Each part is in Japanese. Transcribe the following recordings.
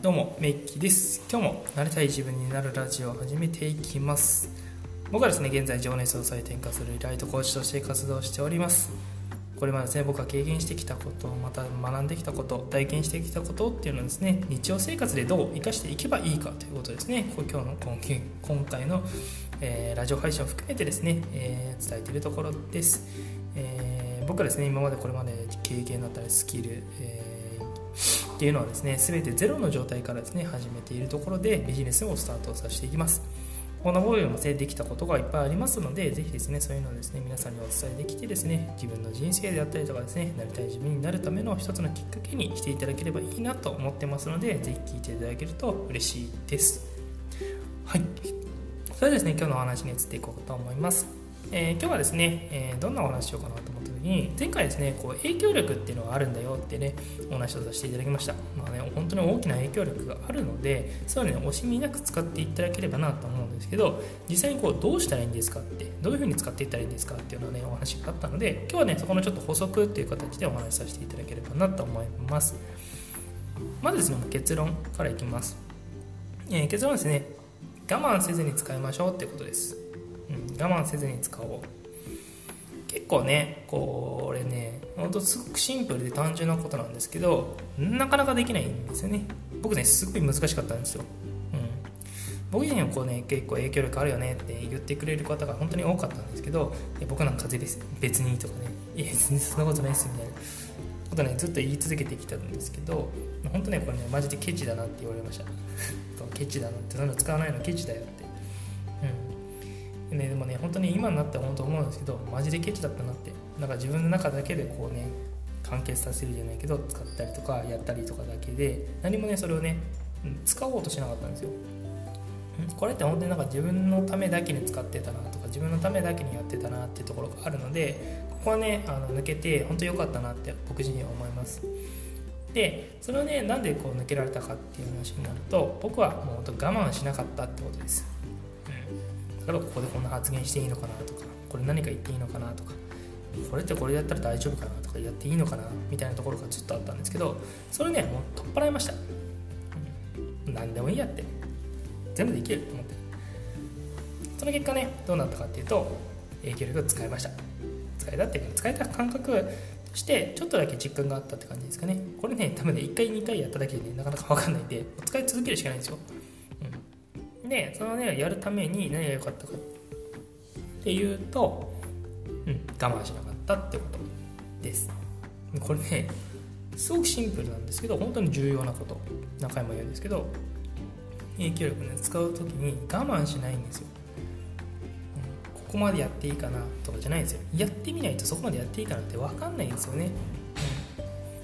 どうもメイキです。今日もなりたい自分になるラジオを始めていきます。僕はですね現在情熱を再転化するライトコーチとして活動しております。これまでですね僕が経験してきたことまた学んできたこと体験してきたことっていうのをですね日常生活でどう生かしていけばいいかということですね。今日の今回の、えー、ラジオ配信を含めてですね、えー、伝えているところです、えー、僕はですね今までこれまで経験だったりスキル、えっていうのはですね全てゼロの状態からですね始めているところでビジネスをスタートさせていきますこのボイルもできたことがいっぱいありますので、ぜひですね、そういうのをですね、皆さんにお伝えできてですね、自分の人生であったりとかですね、なりたい自分になるための一つのきっかけにしていただければいいなと思ってますので、ぜひ聞いていただけると嬉しいです。はい。それではですね、今日のお話に移っていこうと思います。えー、今日はですね、えー、どんなお話しようかなと思った時に前回ですねこう影響力っていうのがあるんだよってねお話をさせていただきました、まあね、本当に大きな影響力があるのでそういうのね惜しみなく使っていただければなと思うんですけど実際にこうどうしたらいいんですかってどういうふうに使っていったらいいんですかっていうのはねお話があったので今日はねそこのちょっと補足っていう形でお話しさせていただければなと思います。まずですね結論からいきます、えー、結論はですね。我慢せずに使いましょうってことです。我慢せずに使おう。結構ねこれねほんとすごくシンプルで単純なことなんですけどなかなかできないんですよね。僕ねすごい難しかったんですよ、うん、僕自身はこうね結構影響力あるよねって言ってくれる方が本当に多かったんですけど僕なんか風です別にとかねいや全然そんなことないですみたいな。ことねずっと言い続けてきたんですけど本当ねこれねマジでケチだなって言われました。ケチだなってそんな使わないのケチだよって。ね、でもね本当に今になって本当思うんですけどマジでケチだったなって。なんか自分の中だけでこうね完結させるじゃないけど使ったりとかやったりとかだけで何もねそれをね使おうとしなかったんですよ。これって本当になんか自分のためだけに使ってたなとか自分のためだけにやってたなっていうところがあるのでここはねあの抜けて本当良かったなって僕自身は思います。でそれをねなんでこう抜けられたかっていう話になると僕はもう本当我慢しなかったってことです。例えばここでこんな発言していいのかなとかこれ何か言っていいのかなとかこれってこれやったら大丈夫かなとかやっていいのかなみたいなところがずっとあったんですけどそれねもう取っ払いました、何でもいいやって。全部できると思って。その結果ねどうなったかっていうと影響力を使いました。使えたっていうか使えた感覚としてちょっとだけ実感があったって感じですかね。これね多分ね1回2回やっただけで、ね、なかなか分かんないんで使い続けるしかないんですよ。でそのねやるために何が良かったかっていうと、うん、我慢しなかったってことです。これねすごくシンプルなんですけど本当に重要なこと。何回も言うんですけど影響力ね使う時に我慢しないんですよ、うん、ここまでやっていいかなとかじゃないんですよ。やってみないとそこまでやっていいかなって分かんないんですよね、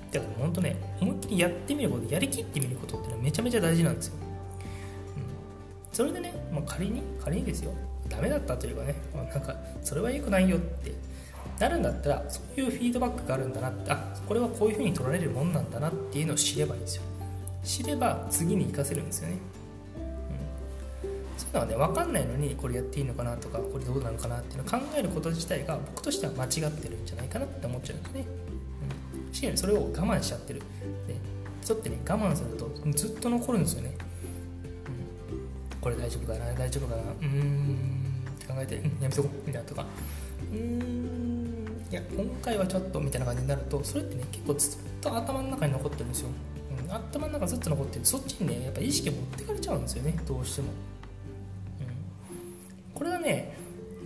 うん、だから本当ね思いっきりやってみることやりきってみることってのはめちゃめちゃ大事なんですよ。それでね、まあ、仮に仮にですよ。ダメだったというかね、まあ、なんかそれは良くないよって。なるんだったらそういうフィードバックがあるんだなって。あこれはこういうふうに取られるもんなんだなっていうのを知ればいいんですよ。知れば次に活かせるんですよね、うん、そういうのはね分かんないのにこれやっていいのかなとかこれどうなのかなっていうのを考えること自体が僕としては間違ってるんじゃないかなって思っちゃうんですね、うん、しかもそれを我慢しちゃってる。で人ってね我慢するとずっと残るんですよね。これ大丈夫かな？大丈夫かな？うーん。って考えて、うん、やめとこう。みたいなとか。うーん。いや今回はちょっとみたいな感じになるとそれってね結構ずっと頭の中に残ってるんですよ、うん、頭の中ずっと残ってる。そっちにねやっぱ意識持ってかれちゃうんですよね。どうしても、うん、これはね、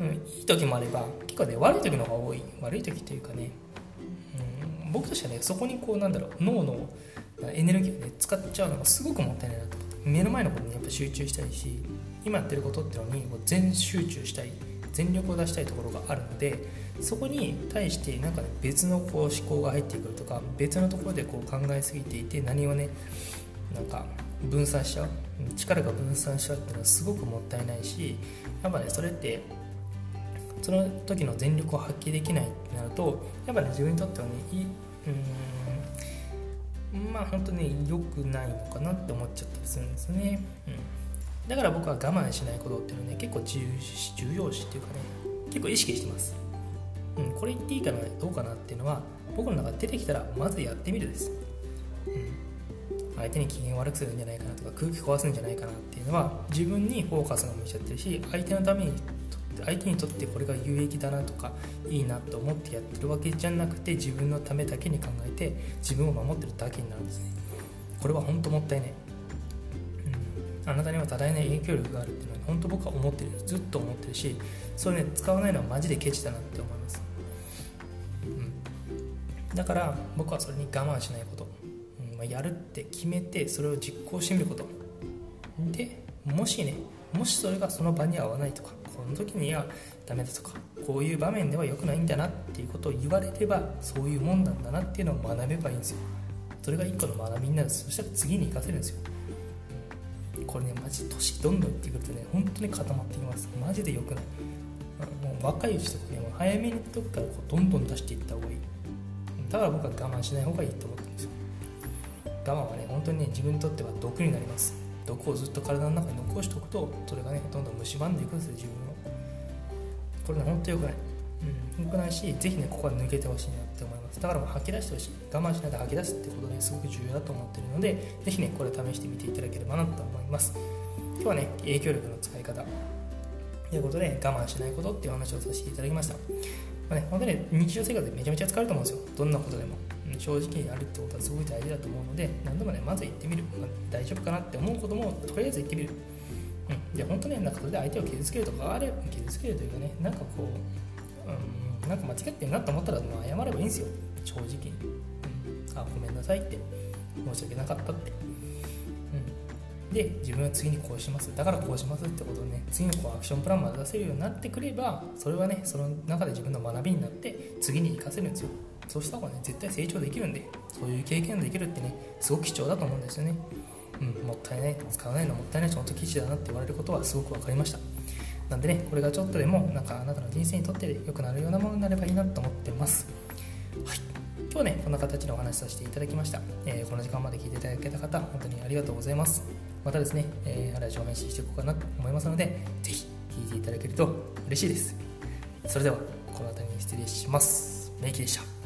うん、いい時もあれば結構ね悪い時の方が多い。悪い時というかね、うん、僕としてはねそこにこうなんだろう脳のエネルギーをね使っちゃうのがすごくもったいないなと目の前のことにやっぱ集中したいし今やってることっていうのにもう全集中したい全力を出したいところがあるのでそこに対してなんか、ね、別のこう思考が入ってくるとか別のところでこう考えすぎていて何をねなんか分散しちゃう力が分散しちゃうっていうのはすごくもったいないしやっぱねそれってその時の全力を発揮できないってなるとやっぱね自分にとってはねいいうんまあ本当に良くないのかなって思っちゃったりするんですね、うん、だから僕は我慢しないことっていうのはね結構重重要視っていうかね結構意識してます、うん、これ言っていいかなどうかなっていうのは僕の中で出てきたらまずやってみるです、うん、相手に機嫌悪くするんじゃないかなとか空気壊すんじゃないかなっていうのは自分にフォーカスが向いちゃってるし相手のために相手にとってこれが有益だなとかいいなと思ってやってるわけじゃなくて自分のためだけに考えて自分を守ってるだけになるんです。ねこれは本当もったいない、うん、あなたには多大な影響力があるっていうのは本当僕は思ってる。ずっと思ってるしそれね使わないのはマジでケチだなって思います、うん、だから僕はそれに我慢しないこと。うん。まあ、やるって決めてそれを実行してみること。でもしねもしそれがその場に合わないとかこの時にはダメだとかこういう場面では良くないんだなっていうことを言われればそういうもんなんだなっていうのを学べばいいんですよ。それが一個の学びになる。そしたら次に活かせるんですよ。これねマジ年どんどんいってくるとね本当に固まってきます。マジで良くない。もう若いうちとかねもう早めにとこからこうどんどん出していった方がいい。だから僕は我慢しない方がいいと思ってるんですよ。我慢はね本当にね自分にとっては毒になります。毒をずっと体の中に残しておくとそれがねどんどん蝕んでいくんですよ自分をこれね本当良くないうん、良くないし、ぜひね、ここは抜けてほしいなって思います。だからもう吐き出してほしい。我慢しないで吐き出すってことね、すごく重要だと思ってるので、ぜひね、これ試してみていただければなと思います。今日はね、影響力の使い方ということで、我慢しないことっていう話をさせていただきました。まあね、本当に、ね、日常生活でめちゃめちゃ使えると思うんですよ。どんなことでも。正直になるってことはすごい大事だと思うので何度もねまず行ってみる、まあ、大丈夫かなって思うこともとりあえず行ってみる、うん、で本当ねなんかそれで相手を傷つけるとかあれ傷つけるというかねなんかこう、うん、なんか間違ってんなと思ったら、まあ、謝ればいいんですよ。正直に、うん、あごめんなさいって。申し訳なかったって、うん、で自分は次にこうします。だからこうしますってことをね次にこうアクションプランまで出せるようになってくればそれはねその中で自分の学びになって次に活かせるんですよ。そうした方がね絶対成長できるんでそういう経験できるってねすごく貴重だと思うんですよね。うんもったいない使わないのもったいないし本当記事だなって言われることはすごく分かりました。なんでねこれがちょっとでもなんかあなたの人生にとって良くなるようなものになればいいなと思ってます。はい。今日ねこんな形でお話しさせていただきました、えー、この時間まで聞いていただけた方本当にありがとうございます。またですね、えー、ラジオ配信していこうかなと思いますのでぜひ聞いていただけると嬉しいです。それではこの辺りに失礼します。メイキでした。